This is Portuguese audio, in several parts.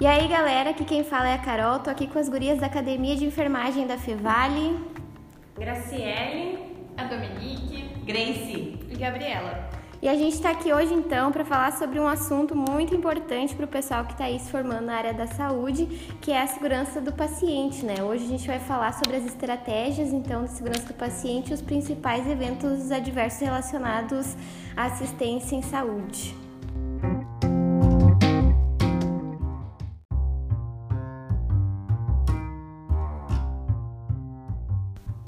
E aí, galera, aqui quem fala é a Carol, tô aqui com as gurias da Academia de Enfermagem da Fevale. Graciele, a Dominique, Grace e Gabriela. E a gente está aqui hoje então para falar sobre um assunto muito importante para o pessoal que está aí se formando na área da saúde, que é a segurança do paciente, né? Hoje a gente vai falar sobre as estratégias então de segurança do paciente e os principais eventos adversos relacionados à assistência em saúde.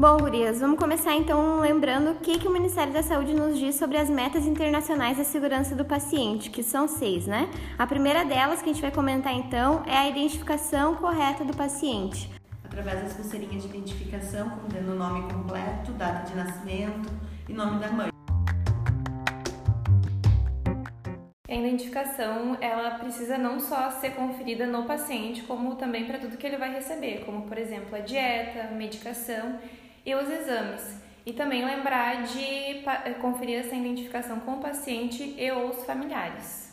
Bom, gurias, vamos começar então lembrando o que, que o Ministério da Saúde nos diz sobre as metas internacionais da segurança do paciente, que são seis, né? A primeira delas, que a gente vai comentar então, é a identificação correta do paciente. Através das pulseirinhas de identificação, contendo o nome completo, data de nascimento e nome da mãe. A identificação, ela precisa não só ser conferida no paciente, como também para tudo que ele vai receber, como por exemplo a dieta, medicação e os exames. E também lembrar de eh, conferir essa identificação com o paciente e os familiares.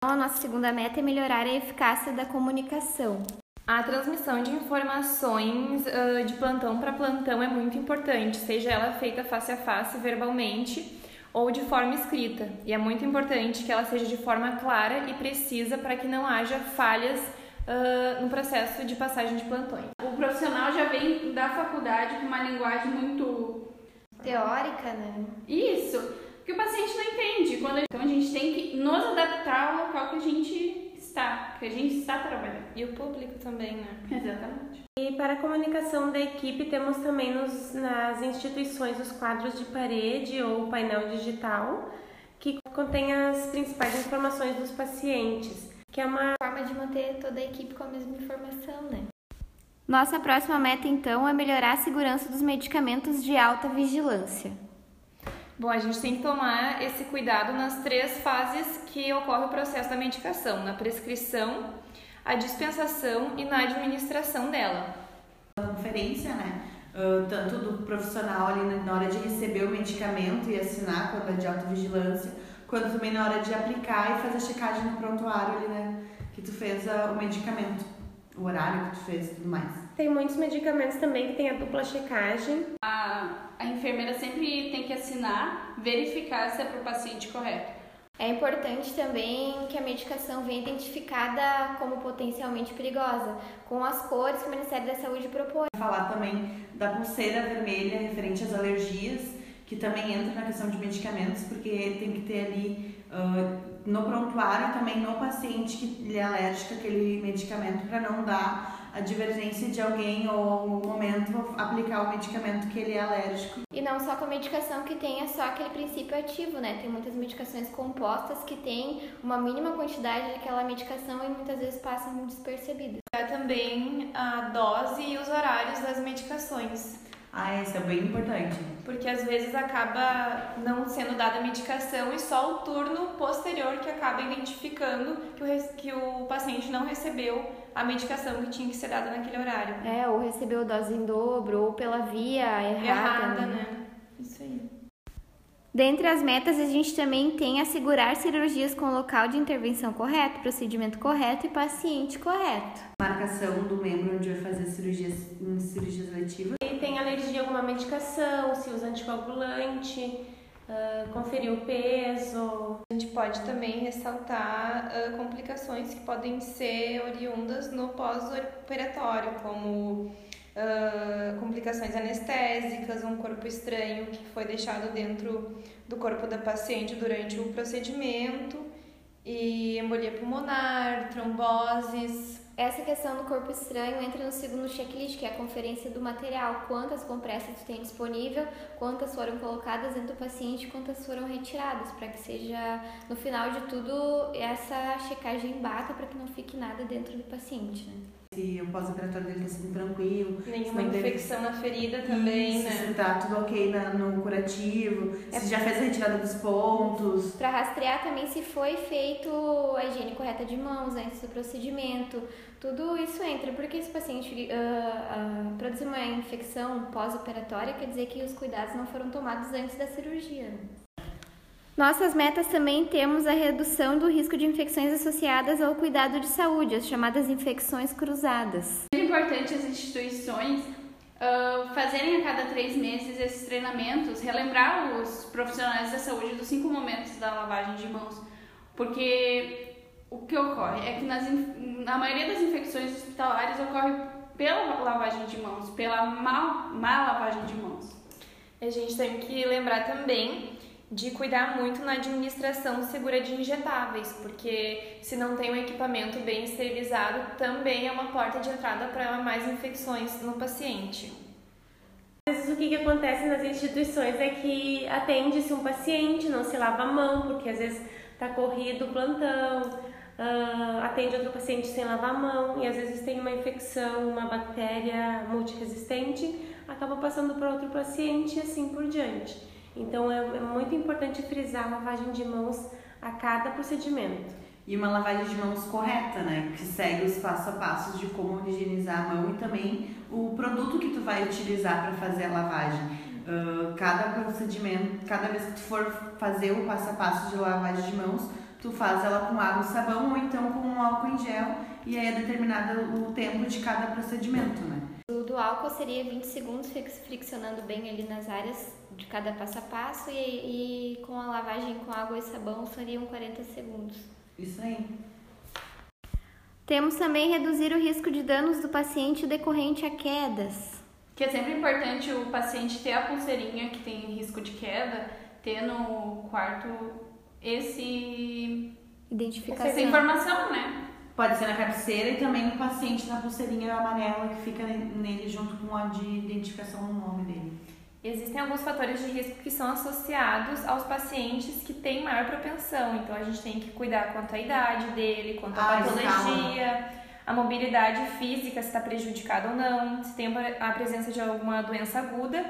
A nossa segunda meta é melhorar a eficácia da comunicação. A transmissão de informações uh, de plantão para plantão é muito importante, seja ela feita face a face, verbalmente ou de forma escrita. E é muito importante que ela seja de forma clara e precisa para que não haja falhas uh, no processo de passagem de plantões. O profissional já vem da faculdade com uma linguagem muito teórica, né? Isso, que o paciente não entende. Quando... Então a gente tem que nos adaptar ao local que a gente está, que a gente está trabalhando. E o público também, né? Exatamente. E para a comunicação da equipe, temos também nos, nas instituições os quadros de parede ou painel digital, que contém as principais informações dos pacientes que é uma forma de manter toda a equipe com a mesma informação, né? Nossa próxima meta, então, é melhorar a segurança dos medicamentos de alta vigilância. Bom, a gente tem que tomar esse cuidado nas três fases que ocorre o processo da medicação: na prescrição, a dispensação e na administração dela. A conferência, né? Uh, tanto do profissional ali na hora de receber o medicamento e assinar quando é de alta vigilância, quando também na hora de aplicar e fazer a checagem no prontuário ali, né? Que tu fez a, o medicamento, o horário que tu fez e tudo mais. Tem muitos medicamentos também que tem a dupla checagem. A, a enfermeira sempre tem que assinar, verificar se é para o paciente correto. É importante também que a medicação venha identificada como potencialmente perigosa, com as cores que o Ministério da Saúde propõe. Falar também da pulseira vermelha referente às alergias que também entra na questão de medicamentos, porque tem que ter ali uh, no prontuário também no paciente que ele é alérgico àquele medicamento para não dar a divergência de alguém ou no momento aplicar o medicamento que ele é alérgico. E não só com a medicação que tenha só aquele princípio ativo, né? Tem muitas medicações compostas que têm uma mínima quantidade daquela medicação e muitas vezes passam despercebidas. É também a dose e os horários das medicações. Ah, isso é bem importante. Porque às vezes acaba não sendo dada a medicação e só o turno posterior que acaba identificando que o, que o paciente não recebeu a medicação que tinha que ser dada naquele horário. É, ou recebeu dose em dobro, ou pela via errada. Errada, né? né? Isso aí. Dentre as metas, a gente também tem assegurar cirurgias com local de intervenção correto, procedimento correto e paciente correto. Marcação do membro onde vai fazer cirurgias, cirurgias letivas. Tem alergia a alguma medicação, se usa anticoagulante, uh, conferir o peso. A gente pode também ressaltar uh, complicações que podem ser oriundas no pós-operatório, como uh, complicações anestésicas, um corpo estranho que foi deixado dentro do corpo da paciente durante o procedimento, e embolia pulmonar, tromboses. Essa questão do corpo estranho entra no segundo checklist, que é a conferência do material. Quantas compressas tu tem disponível, quantas foram colocadas dentro do paciente, quantas foram retiradas, para que seja, no final de tudo, essa checagem bata para que não fique nada dentro do paciente, né? Se o pós-operatório dele está sendo tranquilo. Nenhuma infecção dele... na ferida também, Isso, né? Se tá tudo ok na, no curativo, é se já fez a retirada dos pontos. Para rastrear também se foi feito a higiene correta de mãos antes do procedimento. Tudo isso entra, porque se o paciente uh, uh, produzir uma infecção pós-operatória, quer dizer que os cuidados não foram tomados antes da cirurgia. Nossas metas também temos a redução do risco de infecções associadas ao cuidado de saúde, as chamadas infecções cruzadas. É importante as instituições uh, fazerem a cada três meses esses treinamentos, relembrar os profissionais da saúde dos cinco momentos da lavagem de mãos, porque o que ocorre é que nas, na maioria das infecções hospitalares ocorre pela lavagem de mãos, pela má, má lavagem de mãos. A gente tem que lembrar também de cuidar muito na administração segura de injetáveis, porque se não tem um equipamento bem esterilizado, também é uma porta de entrada para mais infecções no paciente. Às vezes o que, que acontece nas instituições é que atende-se um paciente, não se lava a mão, porque às vezes está corrido o plantão, uh, atende outro paciente sem lavar a mão e às vezes tem uma infecção, uma bactéria multiresistente, acaba passando para outro paciente e assim por diante. Então é, é muito importante frisar a lavagem de mãos a cada procedimento. E uma lavagem de mãos correta, né? Que segue os passo a passo de como higienizar a mão e também o produto que tu vai utilizar para fazer a lavagem. Uh, cada procedimento, cada vez que tu for fazer o passo a passo de lavagem de mãos, tu faz ela com água e sabão ou então com um álcool em gel e aí é determinado o tempo de cada procedimento, né? O do álcool seria 20 segundos friccionando bem ali nas áreas de cada passo a passo e, e com a lavagem com água e sabão seriam 40 segundos. Isso aí. Temos também reduzir o risco de danos do paciente decorrente a quedas. Que é sempre importante o paciente ter a pulseirinha que tem risco de queda, ter no quarto esse identificação. Essa informação, né? Pode ser na cabeceira e também o paciente na pulseirinha amarela que fica nele junto com a de identificação no nome dele. Existem alguns fatores de risco que são associados aos pacientes que têm maior propensão. Então a gente tem que cuidar quanto à idade dele, quanto à ah, patologia, a mobilidade física, se está prejudicada ou não, se tem a presença de alguma doença aguda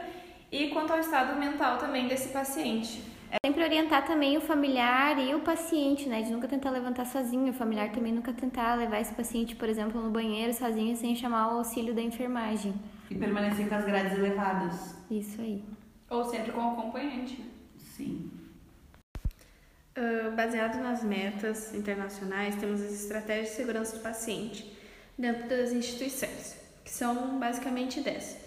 e quanto ao estado mental também desse paciente. É sempre orientar também o familiar e o paciente, né? De nunca tentar levantar sozinho. O familiar também nunca tentar levar esse paciente, por exemplo, no banheiro sozinho sem chamar o auxílio da enfermagem. E permanecer com as grades elevadas. Isso aí. Ou sempre com o acompanhante, né? Sim. Uh, baseado nas metas internacionais, temos as estratégias de segurança do paciente dentro das instituições, que são basicamente 10,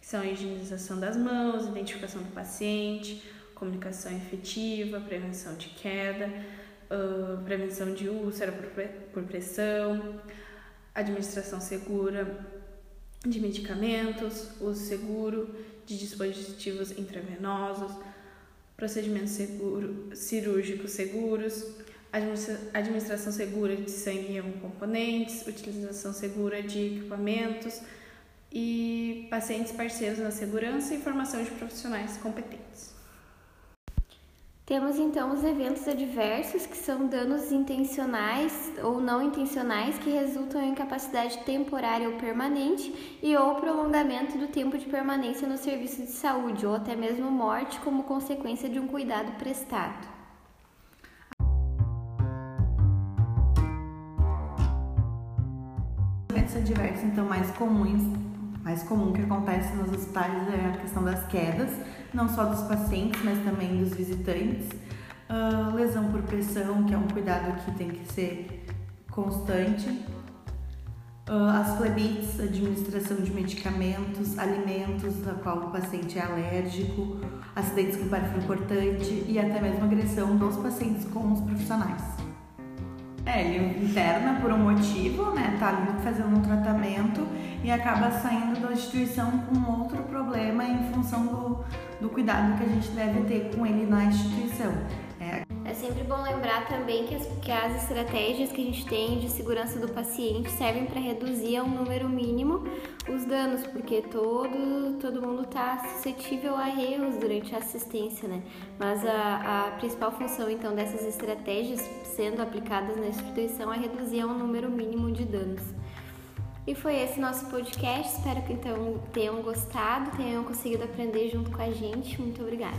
que são a higienização das mãos, identificação do paciente, comunicação efetiva, prevenção de queda, uh, prevenção de úlcera por pressão, administração segura de medicamentos, uso seguro de dispositivos intravenosos, procedimentos seguro, cirúrgicos seguros, administração segura de sangue e componentes, utilização segura de equipamentos e pacientes parceiros na segurança e formação de profissionais competentes. Temos então os eventos adversos, que são danos intencionais ou não intencionais que resultam em incapacidade temporária ou permanente e ou prolongamento do tempo de permanência no serviço de saúde ou até mesmo morte como consequência de um cuidado prestado. Eventos adversos então mais comuns, mais comum que acontece nos hospitais é a questão das quedas não só dos pacientes, mas também dos visitantes. Uh, lesão por pressão, que é um cuidado que tem que ser constante. Uh, as flebites, administração de medicamentos, alimentos a qual o paciente é alérgico, acidentes com perfil importante e até mesmo agressão dos pacientes com os profissionais. É, ele interna por um motivo, né? Tá ali fazendo um tratamento e acaba saindo da instituição com outro problema em função do, do cuidado que a gente deve ter com ele na instituição. É, é sempre bom lembrar também que as, que as estratégias que a gente tem de segurança do paciente servem para reduzir a um número mínimo os danos, porque todo, todo mundo está suscetível a erros durante a assistência, né? Mas a, a principal função então dessas estratégias sendo aplicadas na instituição é reduzir a um número mínimo de danos. E foi esse nosso podcast. Espero que então tenham gostado, tenham conseguido aprender junto com a gente. Muito obrigada.